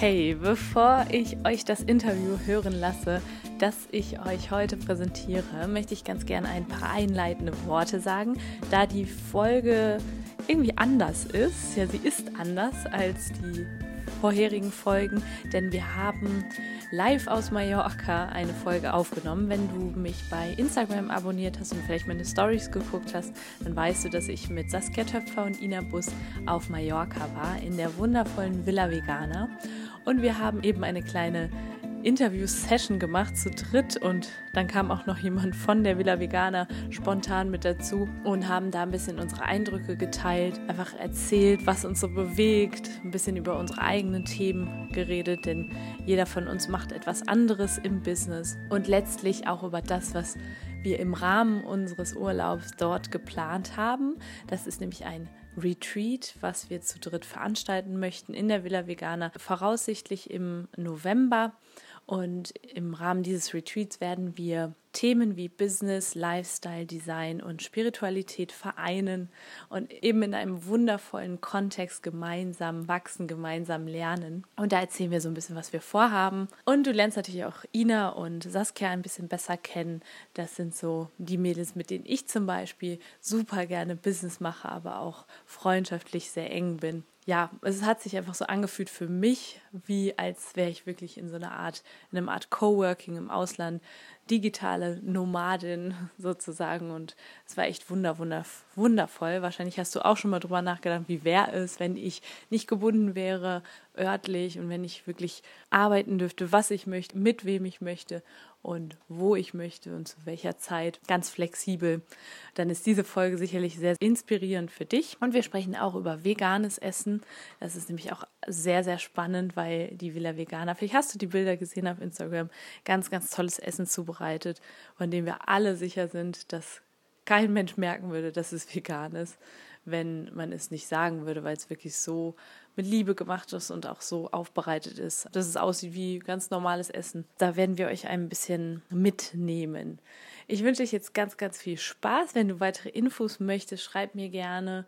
Hey, bevor ich euch das Interview hören lasse, das ich euch heute präsentiere, möchte ich ganz gerne ein paar einleitende Worte sagen, da die Folge irgendwie anders ist. Ja, sie ist anders als die vorherigen Folgen, denn wir haben live aus Mallorca eine Folge aufgenommen. Wenn du mich bei Instagram abonniert hast und vielleicht meine Stories geguckt hast, dann weißt du, dass ich mit Saskia Töpfer und Ina Bus auf Mallorca war, in der wundervollen Villa Vegana. Und wir haben eben eine kleine Interview-Session gemacht zu dritt und dann kam auch noch jemand von der Villa Vegana spontan mit dazu und haben da ein bisschen unsere Eindrücke geteilt, einfach erzählt, was uns so bewegt, ein bisschen über unsere eigenen Themen geredet, denn jeder von uns macht etwas anderes im Business und letztlich auch über das, was wir im Rahmen unseres Urlaubs dort geplant haben. Das ist nämlich ein Retreat, was wir zu dritt veranstalten möchten in der Villa Vegana, voraussichtlich im November. Und im Rahmen dieses Retreats werden wir Themen wie Business, Lifestyle, Design und Spiritualität vereinen und eben in einem wundervollen Kontext gemeinsam wachsen, gemeinsam lernen. Und da erzählen wir so ein bisschen, was wir vorhaben. Und du lernst natürlich auch Ina und Saskia ein bisschen besser kennen. Das sind so die Mädels, mit denen ich zum Beispiel super gerne Business mache, aber auch freundschaftlich sehr eng bin ja, es hat sich einfach so angefühlt für mich, wie als wäre ich wirklich in so einer Art, in einem Art Coworking im Ausland, digitale Nomadin sozusagen. Und es war echt wunder, wunder, wundervoll. Wahrscheinlich hast du auch schon mal drüber nachgedacht, wie wäre es, wenn ich nicht gebunden wäre örtlich und wenn ich wirklich arbeiten dürfte, was ich möchte, mit wem ich möchte und wo ich möchte und zu welcher Zeit, ganz flexibel, dann ist diese Folge sicherlich sehr inspirierend für dich. Und wir sprechen auch über veganes Essen. Das ist nämlich auch sehr, sehr spannend, weil die Villa Veganer, vielleicht hast du die Bilder gesehen auf Instagram, ganz, ganz tolles Essen zubereitet, von dem wir alle sicher sind, dass kein Mensch merken würde, dass es vegan ist, wenn man es nicht sagen würde, weil es wirklich so mit Liebe gemacht ist und auch so aufbereitet ist, dass es aussieht wie ganz normales Essen. Da werden wir euch ein bisschen mitnehmen. Ich wünsche euch jetzt ganz, ganz viel Spaß. Wenn du weitere Infos möchtest, schreib mir gerne.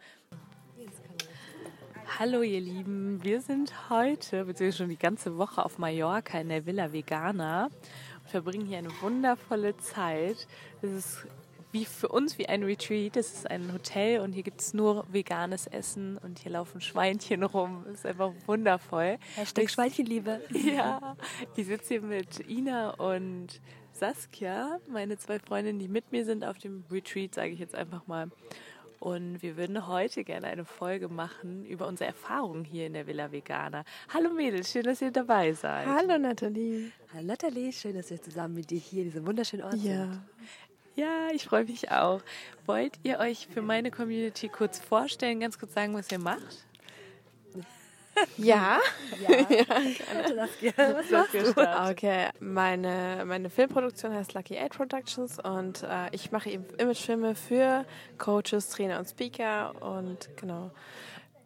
Hallo ihr Lieben, wir sind heute, beziehungsweise schon die ganze Woche auf Mallorca in der Villa Vegana und verbringen hier eine wundervolle Zeit. Es ist wie für uns wie ein Retreat. Es ist ein Hotel und hier gibt es nur veganes Essen und hier laufen Schweinchen rum. Es ist einfach wundervoll. Hashtag ich, Schweinchenliebe. Ja, ich sitze hier mit Ina und Saskia, meine zwei Freundinnen, die mit mir sind auf dem Retreat, sage ich jetzt einfach mal. Und wir würden heute gerne eine Folge machen über unsere Erfahrungen hier in der Villa Vegana. Hallo Mädels, schön, dass ihr dabei seid. Hallo Nathalie. Hallo Nathalie, schön, dass wir zusammen mit dir hier in diesem wunderschönen Ort ja. sind. Ja, ich freue mich auch. Wollt ihr euch für meine Community kurz vorstellen, ganz kurz sagen, was ihr macht? Ja. Ja. ja. Was machst du? Okay, meine, meine Filmproduktion heißt Lucky Eight Productions und äh, ich mache eben Imagefilme für Coaches, Trainer und Speaker und genau.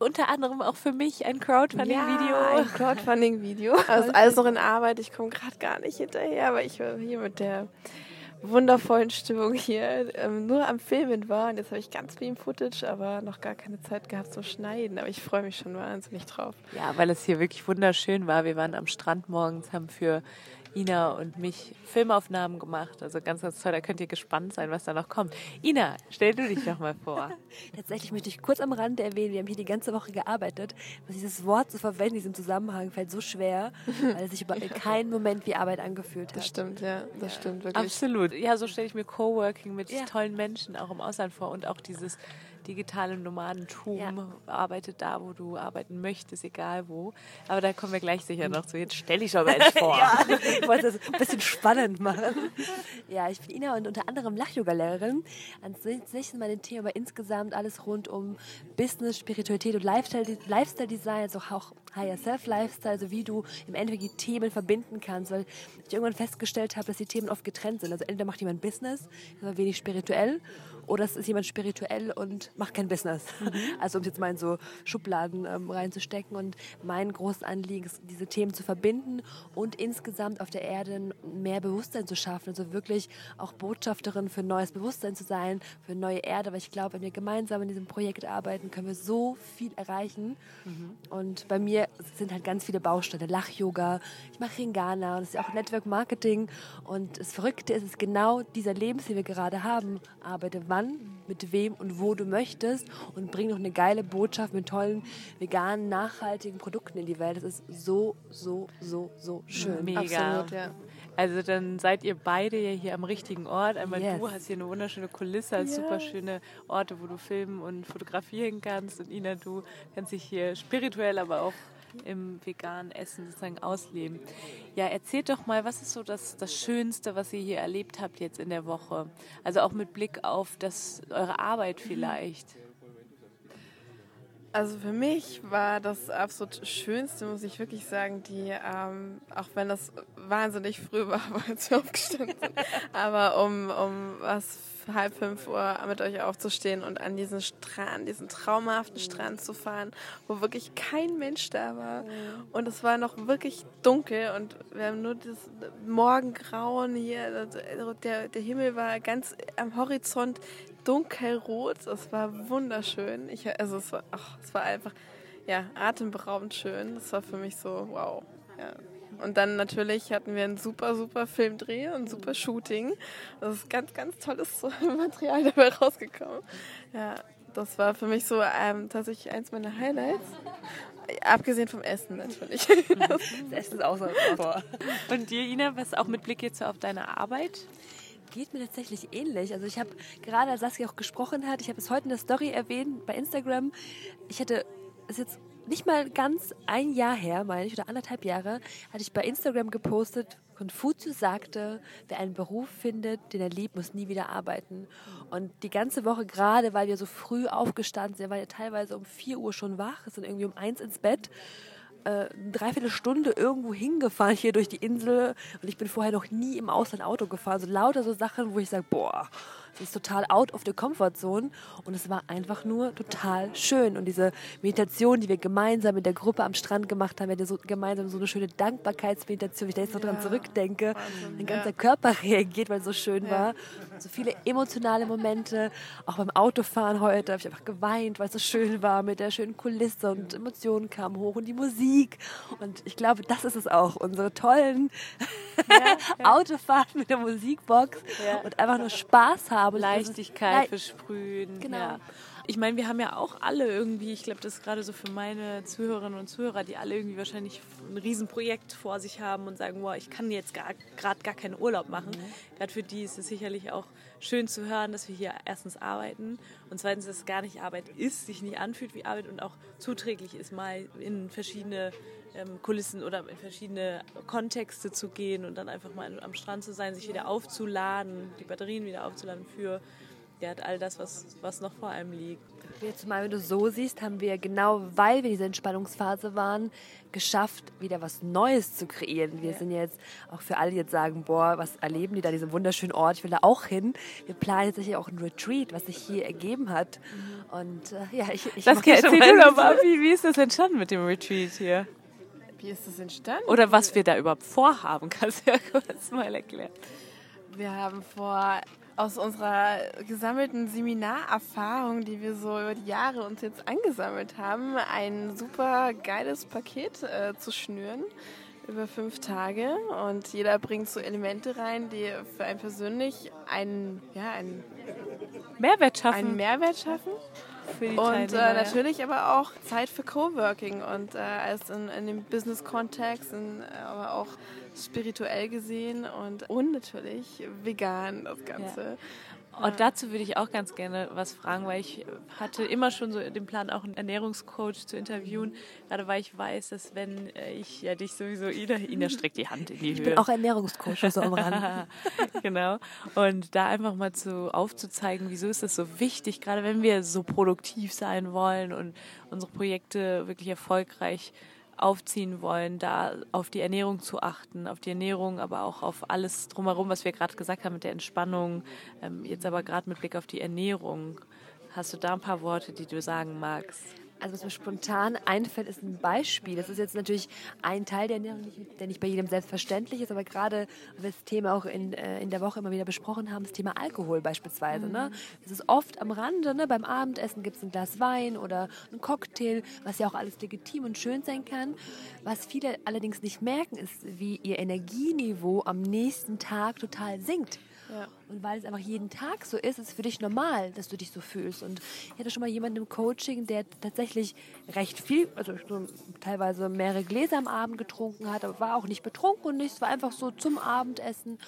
Unter anderem auch für mich ein Crowdfunding-Video. Ja, ein Crowdfunding-Video. Also alles noch in Arbeit. Ich komme gerade gar nicht hinterher, aber ich war hier mit der wundervollen Stimmung hier ähm, nur am Filmen war. Und jetzt habe ich ganz viel im Footage, aber noch gar keine Zeit gehabt zum Schneiden. Aber ich freue mich schon wahnsinnig drauf. Ja, weil es hier wirklich wunderschön war. Wir waren am Strand morgens, haben für Ina und mich Filmaufnahmen gemacht. Also ganz, ganz toll. Da könnt ihr gespannt sein, was da noch kommt. Ina, stell du dich doch mal vor. Tatsächlich möchte ich kurz am Rande erwähnen, wir haben hier die ganze Woche gearbeitet. Dieses Wort zu verwenden in diesem Zusammenhang fällt so schwer, weil es sich in keinem Moment wie Arbeit angefühlt hat. Das stimmt, ja. Das ja. stimmt wirklich. Absolut. Ja, so stelle ich mir Coworking mit ja. tollen Menschen auch im Ausland vor und auch dieses digitale Nomadentum. Ja. Arbeitet da, wo du arbeiten möchtest, egal wo. Aber da kommen wir gleich sicher noch zu. Jetzt stelle ich schon mal vor. ja, ich wollte das ein bisschen spannend machen. Ja, ich bin Ina und unter anderem Lach-Yoga-Lehrerin. Ansonsten mal ein Thema, aber insgesamt alles rund um Business, Spiritualität und Lifestyle-Design, also auch Higher Self-Lifestyle, also wie du im Endeffekt die Themen verbinden kannst, weil ich irgendwann festgestellt habe, dass die Themen oft getrennt sind. Also entweder macht jemand Business, aber wenig spirituell, oder es ist jemand spirituell und macht kein Business. Mhm. Also um es jetzt mal in so Schubladen ähm, reinzustecken. Und mein großes Anliegen ist, diese Themen zu verbinden und insgesamt auf der Erde mehr Bewusstsein zu schaffen. Also wirklich auch Botschafterin für neues Bewusstsein zu sein, für neue Erde. Weil ich glaube, wenn wir gemeinsam in diesem Projekt arbeiten, können wir so viel erreichen. Mhm. Und bei mir sind halt ganz viele Bausteine. Lach-Yoga, ich mache Ringana und das ist ja auch Network Marketing. Und das Verrückte ist, es ist genau dieser Lebens, den wir gerade haben, arbeite wann, mit wem und wo du möchtest und bring noch eine geile Botschaft mit tollen, veganen, nachhaltigen Produkten in die Welt. Das ist so, so, so, so schön. Mega. Absolut, ja. Also dann seid ihr beide ja hier am richtigen Ort. Einmal yes. du hast hier eine wunderschöne Kulisse, yeah. super schöne Orte, wo du filmen und fotografieren kannst. Und Ina, du kannst dich hier spirituell, aber auch im veganen Essen sozusagen ausleben. Ja, erzählt doch mal, was ist so das, das Schönste, was ihr hier erlebt habt jetzt in der Woche? Also auch mit Blick auf das, eure Arbeit vielleicht. Also für mich war das absolut Schönste, muss ich wirklich sagen, die, ähm, auch wenn das wahnsinnig früh war, als wir aufgestanden sind, aber um, um was halb fünf Uhr mit euch aufzustehen und an diesen Strand, diesen traumhaften Strand zu fahren, wo wirklich kein Mensch da war. Und es war noch wirklich dunkel und wir haben nur das Morgengrauen hier. Der, der Himmel war ganz am Horizont dunkelrot. Es war wunderschön. Ich, also es war, ach, es war einfach ja, atemberaubend schön. Das war für mich so, wow. Ja. Und dann natürlich hatten wir einen super, super Filmdreh und super Shooting. Das ist ganz, ganz tolles Material dabei rausgekommen. Ja, das war für mich so ähm, tatsächlich eins meiner Highlights. Abgesehen vom Essen natürlich. Das Essen ist auch so vor. Und dir, Ina, was auch mit Blick jetzt auf deine Arbeit? Geht mir tatsächlich ähnlich. Also ich habe gerade, als Saskia auch gesprochen hat, ich habe es heute in der Story erwähnt bei Instagram. Ich hatte es jetzt nicht mal ganz ein Jahr her, meine ich, oder anderthalb Jahre, hatte ich bei Instagram gepostet, Konfuzius sagte, wer einen Beruf findet, den er liebt, muss nie wieder arbeiten. Und die ganze Woche gerade, weil wir so früh aufgestanden sind, waren ja teilweise um 4 Uhr schon wach, sind irgendwie um eins ins Bett, äh, eine Dreiviertelstunde irgendwo hingefahren hier durch die Insel und ich bin vorher noch nie im Ausland Auto gefahren. So lauter so Sachen, wo ich sage, boah, das ist total out of the comfort zone und es war einfach nur total schön. Und diese Meditation, die wir gemeinsam mit der Gruppe am Strand gemacht haben, wir hatten so gemeinsam so eine schöne Dankbarkeitsmeditation, wenn ich da jetzt noch ja, dran zurückdenke, Wahnsinn, mein ganzer ja. Körper reagiert, weil es so schön ja. war. So viele emotionale Momente, auch beim Autofahren heute habe ich einfach geweint, weil es so schön war mit der schönen Kulisse und Emotionen kamen hoch und die Musik. Und ich glaube, das ist es auch, unsere tollen Autofahrten mit der Musikbox und einfach nur Spaß haben habe. Leichtigkeit versprühen. Genau. Ja. Ich meine, wir haben ja auch alle irgendwie, ich glaube, das ist gerade so für meine Zuhörerinnen und Zuhörer, die alle irgendwie wahrscheinlich ein Riesenprojekt vor sich haben und sagen, wow, ich kann jetzt gerade gar keinen Urlaub machen. Mhm. Gerade für die ist es sicherlich auch schön zu hören, dass wir hier erstens arbeiten und zweitens, dass es gar nicht Arbeit ist, sich nicht anfühlt wie Arbeit und auch zuträglich ist, mal in verschiedene ähm, Kulissen oder in verschiedene Kontexte zu gehen und dann einfach mal am Strand zu sein, sich wieder aufzuladen, die Batterien wieder aufzuladen für hat all das, was, was noch vor einem liegt. Jetzt mal, wenn du so siehst, haben wir genau, weil wir diese Entspannungsphase waren, geschafft, wieder was Neues zu kreieren. Wir ja. sind jetzt auch für alle, die jetzt sagen, boah, was erleben die da, diesen wunderschönen Ort, ich will da auch hin. Wir planen jetzt hier auch ein Retreat, was sich hier ergeben hat. Mhm. Und äh, ja, ich, ich das erzähl du doch mal, wie, wie ist das entstanden mit dem Retreat hier? Wie ist das entstanden? Oder was wir da überhaupt vorhaben, kannst du ja kurz mal erklären. Wir haben vor aus unserer gesammelten Seminarerfahrung, die wir so über die Jahre uns jetzt angesammelt haben, ein super geiles Paket äh, zu schnüren über fünf Tage und jeder bringt so Elemente rein, die für einen persönlich einen, ja, einen Mehrwert schaffen. Einen Mehrwert schaffen. Und äh, natürlich aber auch Zeit für Coworking und äh, als in, in dem Business-Kontext, aber auch spirituell gesehen und, und natürlich vegan das Ganze. Ja. Und dazu würde ich auch ganz gerne was fragen, weil ich hatte immer schon so den Plan, auch einen Ernährungscoach zu interviewen. Gerade weil ich weiß, dass wenn ich ja dich sowieso, Ina, Ina streckt die Hand in die ich Höhe. Ich bin auch Ernährungscoach, so am Rand. genau. Und da einfach mal zu aufzuzeigen, wieso ist das so wichtig, gerade wenn wir so produktiv sein wollen und unsere Projekte wirklich erfolgreich aufziehen wollen, da auf die Ernährung zu achten, auf die Ernährung, aber auch auf alles drumherum, was wir gerade gesagt haben mit der Entspannung. Ähm, jetzt aber gerade mit Blick auf die Ernährung. Hast du da ein paar Worte, die du sagen magst? Also was mir spontan einfällt, ist ein Beispiel. Das ist jetzt natürlich ein Teil der Ernährung, der nicht bei jedem selbstverständlich ist, aber gerade, weil wir das Thema auch in, äh, in der Woche immer wieder besprochen haben, das Thema Alkohol beispielsweise. Ne? Mhm. Ne? Es ist oft am Rande, ne? beim Abendessen gibt es ein Glas Wein oder ein Cocktail, was ja auch alles legitim und schön sein kann. Was viele allerdings nicht merken, ist, wie ihr Energieniveau am nächsten Tag total sinkt. Und weil es einfach jeden Tag so ist, ist es für dich normal, dass du dich so fühlst. Und ich hatte schon mal jemanden im Coaching, der tatsächlich recht viel, also teilweise mehrere Gläser am Abend getrunken hat, aber war auch nicht betrunken und nichts, war einfach so zum Abendessen.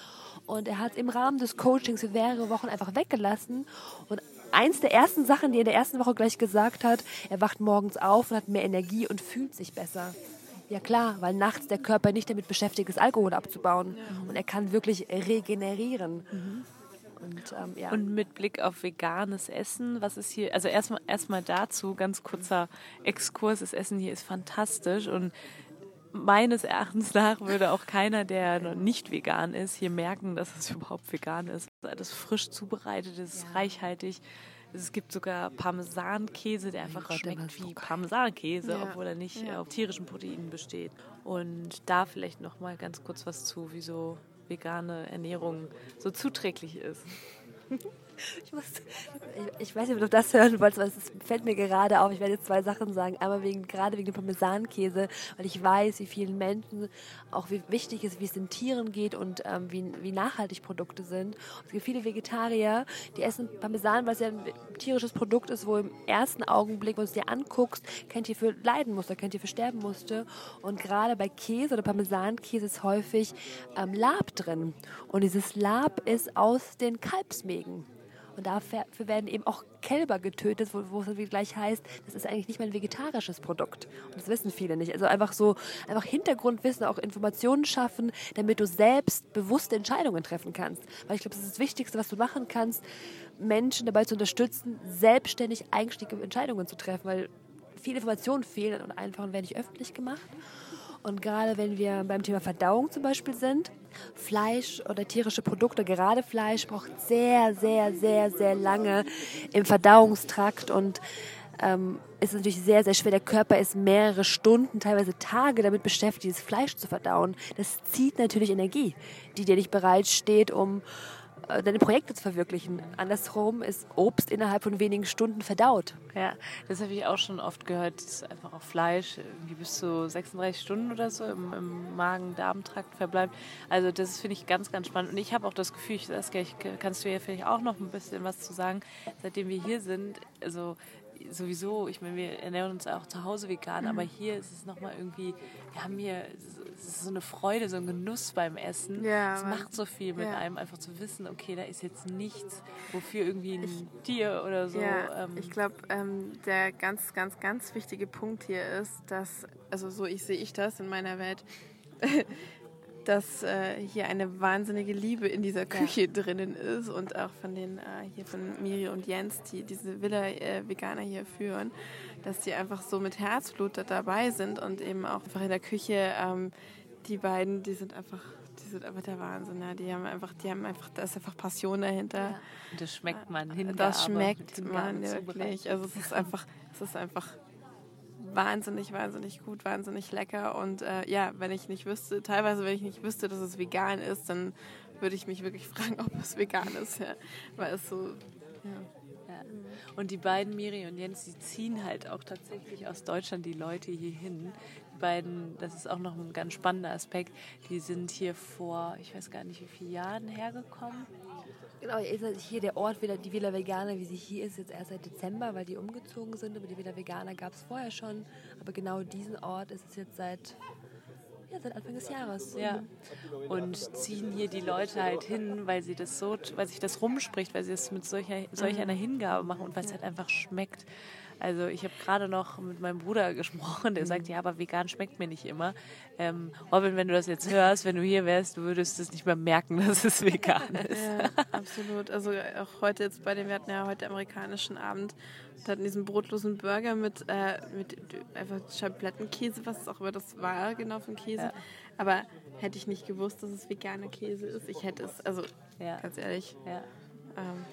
Und er hat im Rahmen des Coachings für mehrere Wochen einfach weggelassen. Und eins der ersten Sachen, die er in der ersten Woche gleich gesagt hat, er wacht morgens auf und hat mehr Energie und fühlt sich besser. Ja klar, weil nachts der Körper nicht damit beschäftigt ist, Alkohol abzubauen. Ja. Und er kann wirklich regenerieren. Mhm. Und, ähm, ja. und, mit Blick auf veganes Essen, was ist hier, also erstmal erstmal dazu, ganz kurzer Exkurs, das Essen hier ist fantastisch und meines Erachtens nach würde auch keiner, der noch nicht vegan ist, hier merken, dass es überhaupt vegan ist. Das frisch zubereitet ist, ja. reichhaltig. Es gibt sogar Parmesankäse, der einfach Gott, schmeckt wie Parmesankäse, ja. obwohl er nicht ja. auf tierischen Proteinen besteht. Und da vielleicht noch mal ganz kurz was zu, wieso vegane Ernährung so zuträglich ist. Ich, muss, ich, ich, weiß nicht, ob du das hören wolltest, aber es fällt mir gerade auf. Ich werde jetzt zwei Sachen sagen. Einmal wegen, gerade wegen dem Parmesankäse, weil ich weiß, wie vielen Menschen auch wie wichtig ist, wie es den Tieren geht und ähm, wie, wie nachhaltig Produkte sind. Es gibt viele Vegetarier, die essen Parmesan, weil es ja ein tierisches Produkt ist, wo im ersten Augenblick, wenn du es dir anguckst, kein Tier für leiden musste, kein Tier für sterben musste. Und gerade bei Käse oder Parmesankäse ist häufig ähm, Lab drin. Und dieses Lab ist aus den Kalbsmägen. Und dafür werden eben auch Kälber getötet, wo, wo es gleich heißt, das ist eigentlich nicht mal ein vegetarisches Produkt. Und das wissen viele nicht. Also einfach so, einfach Hintergrundwissen, auch Informationen schaffen, damit du selbst bewusste Entscheidungen treffen kannst. Weil ich glaube, das ist das Wichtigste, was du machen kannst, Menschen dabei zu unterstützen, selbstständig eigenständige Entscheidungen zu treffen, weil viele Informationen fehlen und einfach werden nicht öffentlich gemacht. Und gerade wenn wir beim Thema Verdauung zum Beispiel sind, Fleisch oder tierische Produkte, gerade Fleisch, braucht sehr, sehr, sehr, sehr lange im Verdauungstrakt und ähm, ist natürlich sehr, sehr schwer. Der Körper ist mehrere Stunden, teilweise Tage damit beschäftigt, dieses Fleisch zu verdauen. Das zieht natürlich Energie, die dir nicht bereitsteht, um deine Projekte zu verwirklichen. Andersrum ist Obst innerhalb von wenigen Stunden verdaut. Ja, das habe ich auch schon oft gehört, dass einfach auch Fleisch irgendwie bis zu 36 Stunden oder so im, im Magen-Darm-Trakt verbleibt. Also das finde ich ganz, ganz spannend. Und ich habe auch das Gefühl, ich, Saskia, ich, kannst du ja vielleicht auch noch ein bisschen was zu sagen, seitdem wir hier sind. Also sowieso, ich meine, wir ernähren uns auch zu Hause vegan, mhm. aber hier ist es nochmal irgendwie, wir haben hier so eine Freude, so ein Genuss beim Essen. Ja, es macht so viel mit ja. einem, einfach zu wissen, okay, da ist jetzt nichts, wofür irgendwie ein ich, Tier oder so. Ja, ähm, ich glaube, ähm, der ganz, ganz, ganz wichtige Punkt hier ist, dass, also so ich sehe ich das in meiner Welt, dass äh, hier eine wahnsinnige Liebe in dieser Küche ja. drinnen ist und auch von den äh, hier von Miri und Jens, die diese Villa äh, Veganer hier führen, dass die einfach so mit Herzblut da dabei sind und eben auch einfach in der Küche ähm, die beiden, die sind einfach die sind einfach der Wahnsinn. Ja. Die haben einfach, die haben einfach, da ist einfach Passion dahinter. Ja. Das schmeckt man hinter. Das schmeckt man wirklich. Also es ist einfach, es ist einfach wahnsinnig, wahnsinnig gut, wahnsinnig lecker. Und äh, ja, wenn ich nicht wüsste, teilweise, wenn ich nicht wüsste, dass es vegan ist, dann würde ich mich wirklich fragen, ob es vegan ist. Ja. Weil es so, ja. Und die beiden, Miri und Jens, die ziehen halt auch tatsächlich aus Deutschland die Leute hier hin. Die beiden, das ist auch noch ein ganz spannender Aspekt, die sind hier vor, ich weiß gar nicht wie viele Jahren hergekommen. Genau, hier der Ort, die Villa Veganer, wie sie hier ist, jetzt erst seit Dezember, weil die umgezogen sind. Aber die Villa Veganer gab es vorher schon. Aber genau diesen Ort ist es jetzt seit Ja, seit Anfang des Jahres. Ja. Und ziehen hier die Leute halt hin, weil sie das so, weil sich das rumspricht, weil sie es mit solcher, solch einer Hingabe machen und weil es halt einfach schmeckt. Also ich habe gerade noch mit meinem Bruder gesprochen, der sagt, ja, aber vegan schmeckt mir nicht immer. Ähm, Robin, wenn du das jetzt hörst, wenn du hier wärst, du würdest es nicht mehr merken, dass es vegan ist. Ja, absolut. Also auch heute jetzt bei dem, wir hatten ja heute amerikanischen Abend und hatten diesen brotlosen Burger mit, äh, mit einfach Schablettenkäse, was auch immer das war, genau von Käse. Ja. Aber hätte ich nicht gewusst, dass es veganer Käse ist, ich hätte es, also ja. ganz ehrlich. Ja. Ähm,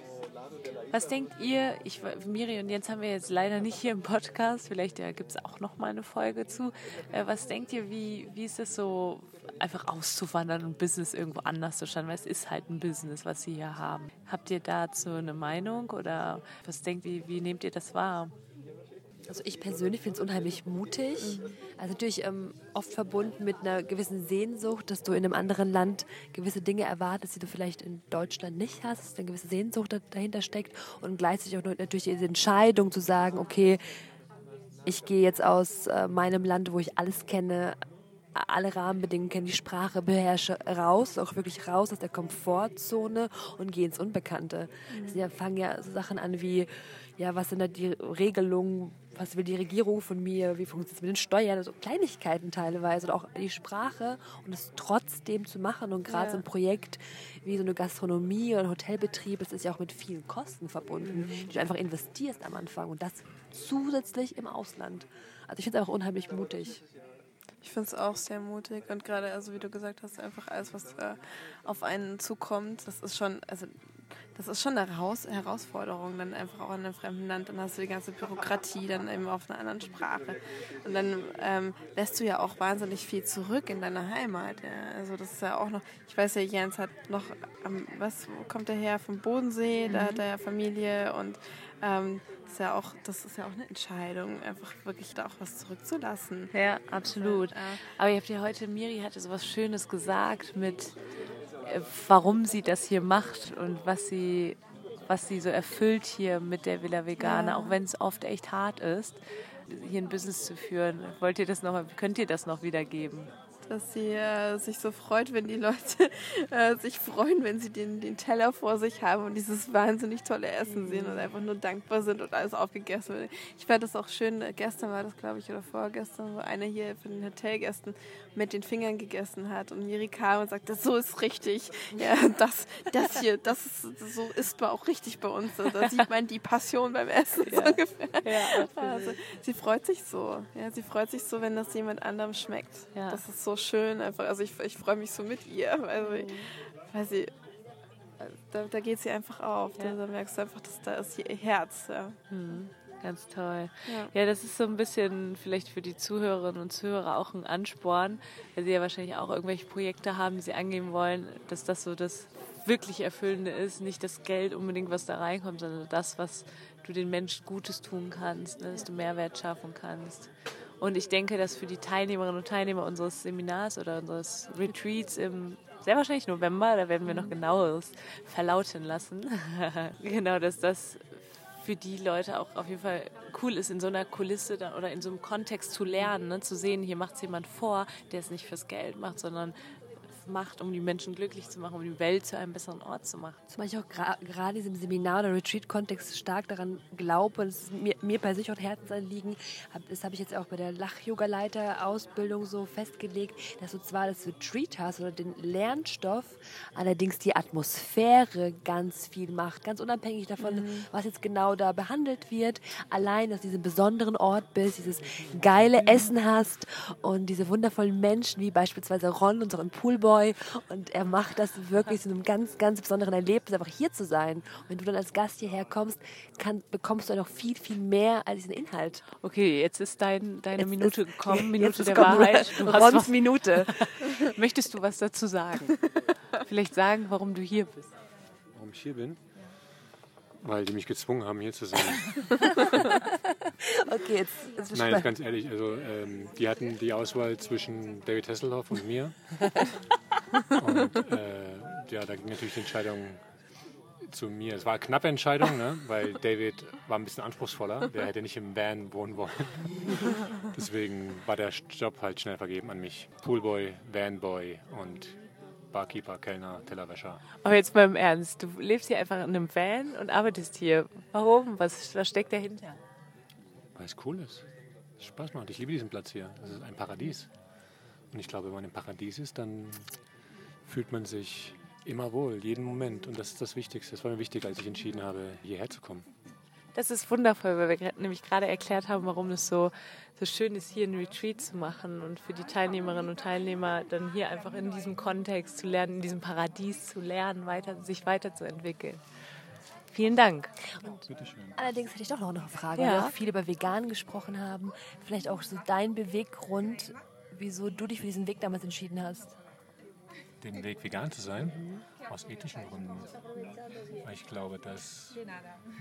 was denkt ihr, ich, Miri und Jens haben wir jetzt leider nicht hier im Podcast, vielleicht ja, gibt es auch noch mal eine Folge zu. Äh, was denkt ihr, wie, wie ist es so, einfach auszuwandern und Business irgendwo anders zu starten? Weil es ist halt ein Business, was sie hier haben. Habt ihr dazu eine Meinung oder was denkt ihr, wie nehmt ihr das wahr? Also ich persönlich finde es unheimlich mutig. Also natürlich ähm, oft verbunden mit einer gewissen Sehnsucht, dass du in einem anderen Land gewisse Dinge erwartest, die du vielleicht in Deutschland nicht hast, dass eine gewisse Sehnsucht dahinter steckt und gleichzeitig auch natürlich diese Entscheidung zu sagen, okay, ich gehe jetzt aus äh, meinem Land, wo ich alles kenne, alle Rahmenbedingungen kenne, die Sprache beherrsche, raus, auch wirklich raus aus der Komfortzone und gehe ins Unbekannte. Mhm. Sie fangen ja so Sachen an wie, ja, was sind da die Regelungen, was will die Regierung von mir, wie funktioniert es mit den Steuern, also Kleinigkeiten teilweise und auch die Sprache und es trotzdem zu machen und gerade ja. so ein Projekt wie so eine Gastronomie oder ein Hotelbetrieb, es ist ja auch mit vielen Kosten verbunden, mhm. die du einfach investierst am Anfang und das zusätzlich im Ausland. Also ich finde es einfach unheimlich mutig. Ich finde es auch sehr mutig und gerade, also wie du gesagt hast, einfach alles, was äh, auf einen zukommt, das ist schon, also das ist schon eine Haus Herausforderung, dann einfach auch in einem fremden Land. Dann hast du die ganze Bürokratie, dann eben auf einer anderen Sprache. Und dann ähm, lässt du ja auch wahnsinnig viel zurück in deiner Heimat. Ja. Also das ist ja auch noch, ich weiß ja, Jens hat noch, ähm, was, wo kommt er her? Vom Bodensee, mhm. da hat er ja Familie und ähm, das ist ja auch, das ist ja auch eine Entscheidung, einfach wirklich da auch was zurückzulassen. Ja, absolut. Aber ihr habt ja heute, Miri hatte so was Schönes gesagt mit warum sie das hier macht und was sie, was sie so erfüllt hier mit der Villa Vegana, ja. auch wenn es oft echt hart ist, hier ein Business zu führen. Wollt ihr das noch, könnt ihr das noch wiedergeben? Dass sie äh, sich so freut, wenn die Leute äh, sich freuen, wenn sie den, den Teller vor sich haben und dieses wahnsinnig tolle Essen sehen und einfach nur dankbar sind und alles aufgegessen wird. Ich fand das auch schön, äh, gestern war das, glaube ich, oder vorgestern, wo einer hier von den Hotelgästen mit den Fingern gegessen hat und Miri kam und sagte, so ist richtig. Ja, das, das hier, das ist, so ist man auch richtig bei uns. Da sieht man die Passion beim Essen ja. so ungefähr. Ja, also, sie freut sich so. Ja, sie freut sich so, wenn das jemand anderem schmeckt. Ja. Das ist so schön einfach. Also ich, ich freue mich so mit ihr, weil, sie, weil sie, da, da geht sie einfach auf. Ja. Da, da, merkst du einfach, dass da ist ihr Herz. Ja. Mhm. Ganz toll. Ja. ja. das ist so ein bisschen vielleicht für die Zuhörerinnen und Zuhörer auch ein Ansporn, weil sie ja wahrscheinlich auch irgendwelche Projekte haben, die sie angehen wollen, dass das so das wirklich Erfüllende ist. Nicht das Geld unbedingt, was da reinkommt, sondern das, was du den Menschen Gutes tun kannst, ne? dass du Mehrwert schaffen kannst. Und ich denke, dass für die Teilnehmerinnen und Teilnehmer unseres Seminars oder unseres Retreats im sehr wahrscheinlich November, da werden wir noch genaueres verlauten lassen. genau, dass das für die Leute auch auf jeden Fall cool ist, in so einer Kulisse oder in so einem Kontext zu lernen, ne? zu sehen, hier macht es jemand vor, der es nicht fürs Geld macht, sondern macht, um die Menschen glücklich zu machen, um die Welt zu einem besseren Ort zu machen. Zumal ich auch gerade diesem Seminar- oder Retreat-Kontext stark daran glaube, und es ist mir, mir persönlich auch Herzensanliegen, hab, das habe ich jetzt auch bei der Lach-Yoga-Leiter-Ausbildung so festgelegt, dass du zwar das Retreat hast oder den Lernstoff, allerdings die Atmosphäre ganz viel macht, ganz unabhängig davon, mhm. was jetzt genau da behandelt wird. Allein, dass du diesem besonderen Ort bist, dieses geile mhm. Essen hast und diese wundervollen Menschen, wie beispielsweise Ron, unseren Poolboy, Boy und er macht das wirklich zu einem ganz, ganz besonderen Erlebnis, einfach hier zu sein. Und wenn du dann als Gast hierher kommst, kann, bekommst du noch viel, viel mehr als diesen Inhalt. Okay, jetzt ist dein, deine jetzt Minute ist, gekommen, Minute der Wahrheit. Du Rons was, Minute. Möchtest du was dazu sagen? Vielleicht sagen, warum du hier bist. Warum ich hier bin? Weil die mich gezwungen haben, hier zu sein. okay, jetzt, jetzt Nein, jetzt ganz ehrlich, also ähm, die hatten die Auswahl zwischen David Hasselhoff und mir. Und äh, ja, da ging natürlich die Entscheidung zu mir. Es war eine knappe Entscheidung, ne? weil David war ein bisschen anspruchsvoller. Der hätte nicht im Van wohnen wollen. Deswegen war der Job halt schnell vergeben an mich. Poolboy, Vanboy und Barkeeper, Kellner, Tellerwäscher. Aber jetzt mal im Ernst, du lebst hier einfach in einem Van und arbeitest hier. Warum? Was, was steckt dahinter? Weil es cool ist. Es Spaß macht. Ich liebe diesen Platz hier. Es ist ein Paradies. Und ich glaube, wenn man im Paradies ist, dann fühlt man sich immer wohl, jeden Moment. Und das ist das Wichtigste. Das war mir wichtig, als ich entschieden habe, hierher zu kommen. Das ist wundervoll, weil wir nämlich gerade erklärt haben, warum es so, so schön ist, hier einen Retreat zu machen und für die Teilnehmerinnen und Teilnehmer dann hier einfach in diesem Kontext zu lernen, in diesem Paradies zu lernen, weiter, sich weiterzuentwickeln. Vielen Dank. Allerdings hätte ich doch noch eine Frage, Ja. weil wir auch viel über Vegan gesprochen haben. Vielleicht auch so dein Beweggrund, wieso du dich für diesen Weg damals entschieden hast. Den Weg, vegan zu sein, aus ethischen Gründen. Weil ich glaube, dass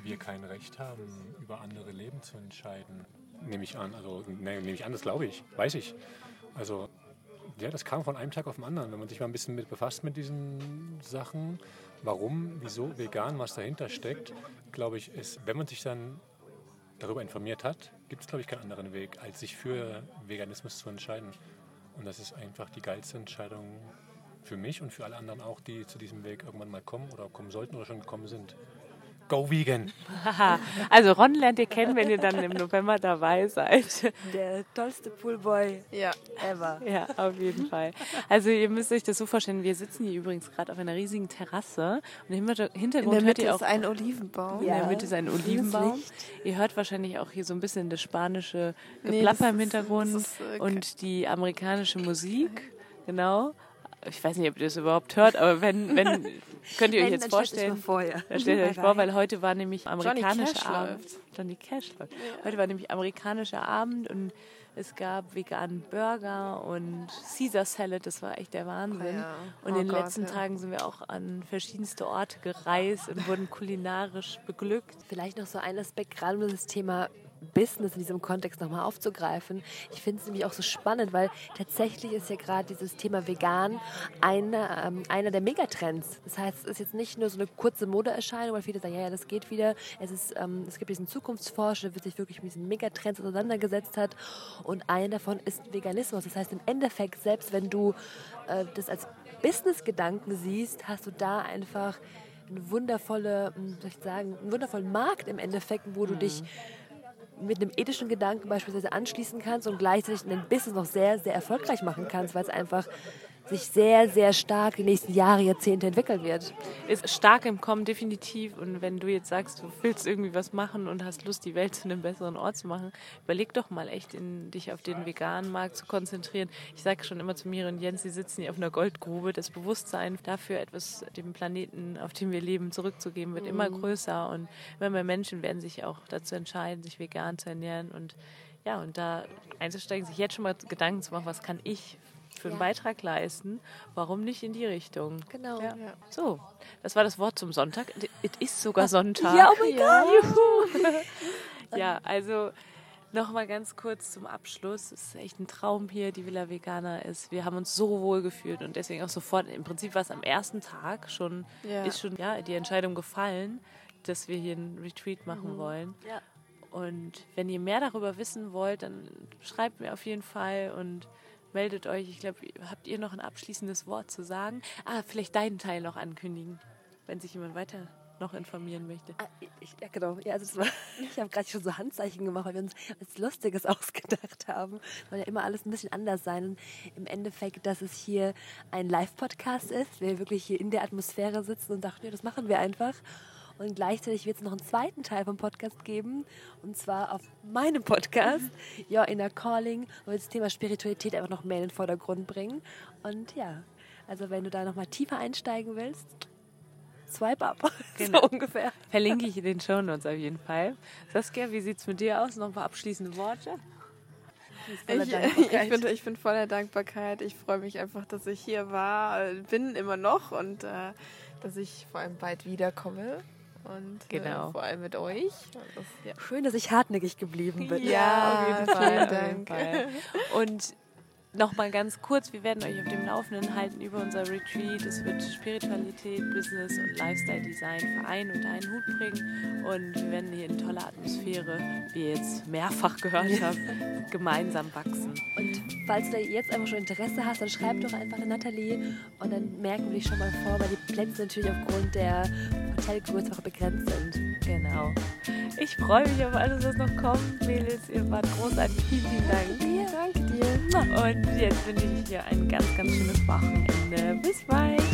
wir kein Recht haben, über andere Leben zu entscheiden. Nehme ich an. Also, nee, nehme ich an, das glaube ich. Weiß ich. Also, ja, das kam von einem Tag auf den anderen. Wenn man sich mal ein bisschen mit befasst mit diesen Sachen, warum, wieso, vegan, was dahinter steckt, glaube ich, ist, wenn man sich dann darüber informiert hat, gibt es, glaube ich, keinen anderen Weg, als sich für Veganismus zu entscheiden. Und das ist einfach die geilste Entscheidung für mich und für alle anderen auch, die zu diesem Weg irgendwann mal kommen oder kommen sollten oder schon gekommen sind. Go Vegan! Haha. Also Ron lernt ihr kennen, wenn ihr dann im November dabei seid. Der tollste Poolboy Ja. ever. Ja, auf jeden Fall. Also ihr müsst euch das so vorstellen, wir sitzen hier übrigens gerade auf einer riesigen Terrasse und im Hinter- In Hintergrund der hört Mitte ihr auch ist ein Olivenbaum. In der Mitte ist ein Olivenbaum. Ihr hört wahrscheinlich auch hier so ein bisschen das spanische Nee, Geplapper das im ist- Hintergrund das ist, äh, und die amerikanische Musik. Genau. Ich weiß nicht, ob ihr das überhaupt hört, aber wenn, wenn könnt ihr euch Wenn, jetzt vorstellen. vor, ja. Da stellt ihr euch vor, weil heute war nämlich amerikanischer Abend. läuft. Johnny Cash läuft. Heute war nämlich amerikanischer Abend und es gab veganen Burger und Caesar Salad, das war echt der Wahnsinn. Ja. Und Oh in den Gott, letzten ja. Tagen sind wir auch an verschiedenste Orte gereist und wurden kulinarisch beglückt. Vielleicht noch so ein Aspekt, gerade um das Thema Business in diesem Kontext nochmal aufzugreifen. Ich finde es nämlich auch so spannend, weil tatsächlich ist ja gerade dieses Thema vegan einer, ähm, einer der Megatrends. Das heißt, es ist jetzt nicht nur so eine kurze Modeerscheinung, weil viele sagen, ja, ja, das geht wieder. Es, ist, ähm, es gibt diesen Zukunftsforscher, der sich wirklich mit diesen Megatrends auseinandergesetzt hat. Und einer davon ist Veganismus. Das heißt, im Endeffekt, selbst wenn du äh, das als Business-Gedanken siehst, hast du da einfach eine wundervolle, hm, soll ich sagen, einen wundervollen Markt im Endeffekt, wo du dich mit einem ethischen Gedanken beispielsweise anschließen kannst und gleichzeitig dein Business noch sehr, sehr erfolgreich machen kannst, weil es einfach sich sehr, sehr stark die nächsten Jahre, Jahrzehnte entwickeln wird. ist stark im Kommen, definitiv. Und wenn du jetzt sagst, du willst irgendwie was machen und hast Lust, die Welt zu einem besseren Ort zu machen, überleg doch mal echt, in, dich auf den veganen Markt zu konzentrieren. Ich sage schon immer zu mir und Jens, sie sitzen hier auf einer Goldgrube. Das Bewusstsein dafür, etwas dem Planeten, auf dem wir leben, zurückzugeben, wird immer größer. Und immer mehr Menschen werden sich auch dazu entscheiden, sich vegan zu ernähren. Und ja, und da einzusteigen, sich jetzt schon mal Gedanken zu machen, was kann ich für einen Ja. Beitrag leisten, warum nicht in die Richtung? Genau. Ja. So, das war das Wort zum Sonntag. Es ist sogar Sonntag. Ja, oh mein Gott. Ja, also nochmal ganz kurz zum Abschluss. Es ist echt ein Traum hier, die Villa Veganer ist. Wir haben uns so wohl gefühlt und deswegen auch sofort, im Prinzip war es am ersten Tag schon, Ja. ist schon ja, die Entscheidung gefallen, dass wir hier einen Retreat machen wollen. Ja. Und wenn ihr mehr darüber wissen wollt, dann schreibt mir auf jeden Fall und meldet euch. Ich glaube, habt ihr noch ein abschließendes Wort zu sagen? Ah, vielleicht deinen Teil noch ankündigen, wenn sich jemand weiter noch informieren möchte. Ah, Ich, ja, genau. Ja, also war, ich habe gerade schon so Handzeichen gemacht, weil wir uns was Lustiges ausgedacht haben. Soll ja immer alles ein bisschen anders sein. Und im Endeffekt, dass es hier ein Live-Podcast ist, wir wirklich hier in der Atmosphäre sitzen und dachten, ja, das machen wir einfach. Und gleichzeitig wird es noch einen zweiten Teil vom Podcast geben. Und zwar auf meinem Podcast, Your Inner Calling, wo wir das Thema Spiritualität einfach noch mehr in den Vordergrund bringen. Und ja, also wenn du da noch mal tiefer einsteigen willst, swipe up. Genau. So ungefähr. Verlinke ich in den Shownotes auf jeden Fall. Saskia, wie sieht es mit dir aus? Noch ein paar abschließende Worte? voller Ich, Dankbarkeit. ich, bin, ich bin voller Dankbarkeit. Ich freue mich einfach, dass ich hier war, äh, bin immer noch und äh, dass ich vor allem bald wiederkomme. Und Genau. äh, vor allem mit euch. Das, ja. Schön, dass ich hartnäckig geblieben bin. Ja, auf jeden Fall. auf Dank. jeden Fall. Und nochmal ganz kurz, wir werden euch auf dem Laufenden halten über unser Retreat. Es wird Spiritualität, Business und Lifestyle Design vereinen und einen Hut bringen. Und wir werden hier in toller Atmosphäre, wie ihr jetzt mehrfach gehört habt, gemeinsam wachsen. Und falls du jetzt einfach schon Interesse hast, dann schreib doch einfach an Nathalie und dann merken wir dich schon mal vor, weil die Plätze natürlich aufgrund der Hotelgröße auch begrenzt sind. Genau. Ich freue mich auf alles, was noch kommt. Mädels, ihr wart großartig. Vielen, vielen Dank. Ja, danke dir. Und jetzt wünsche ich dir ein ganz, ganz schönes Wochenende. Bis bald.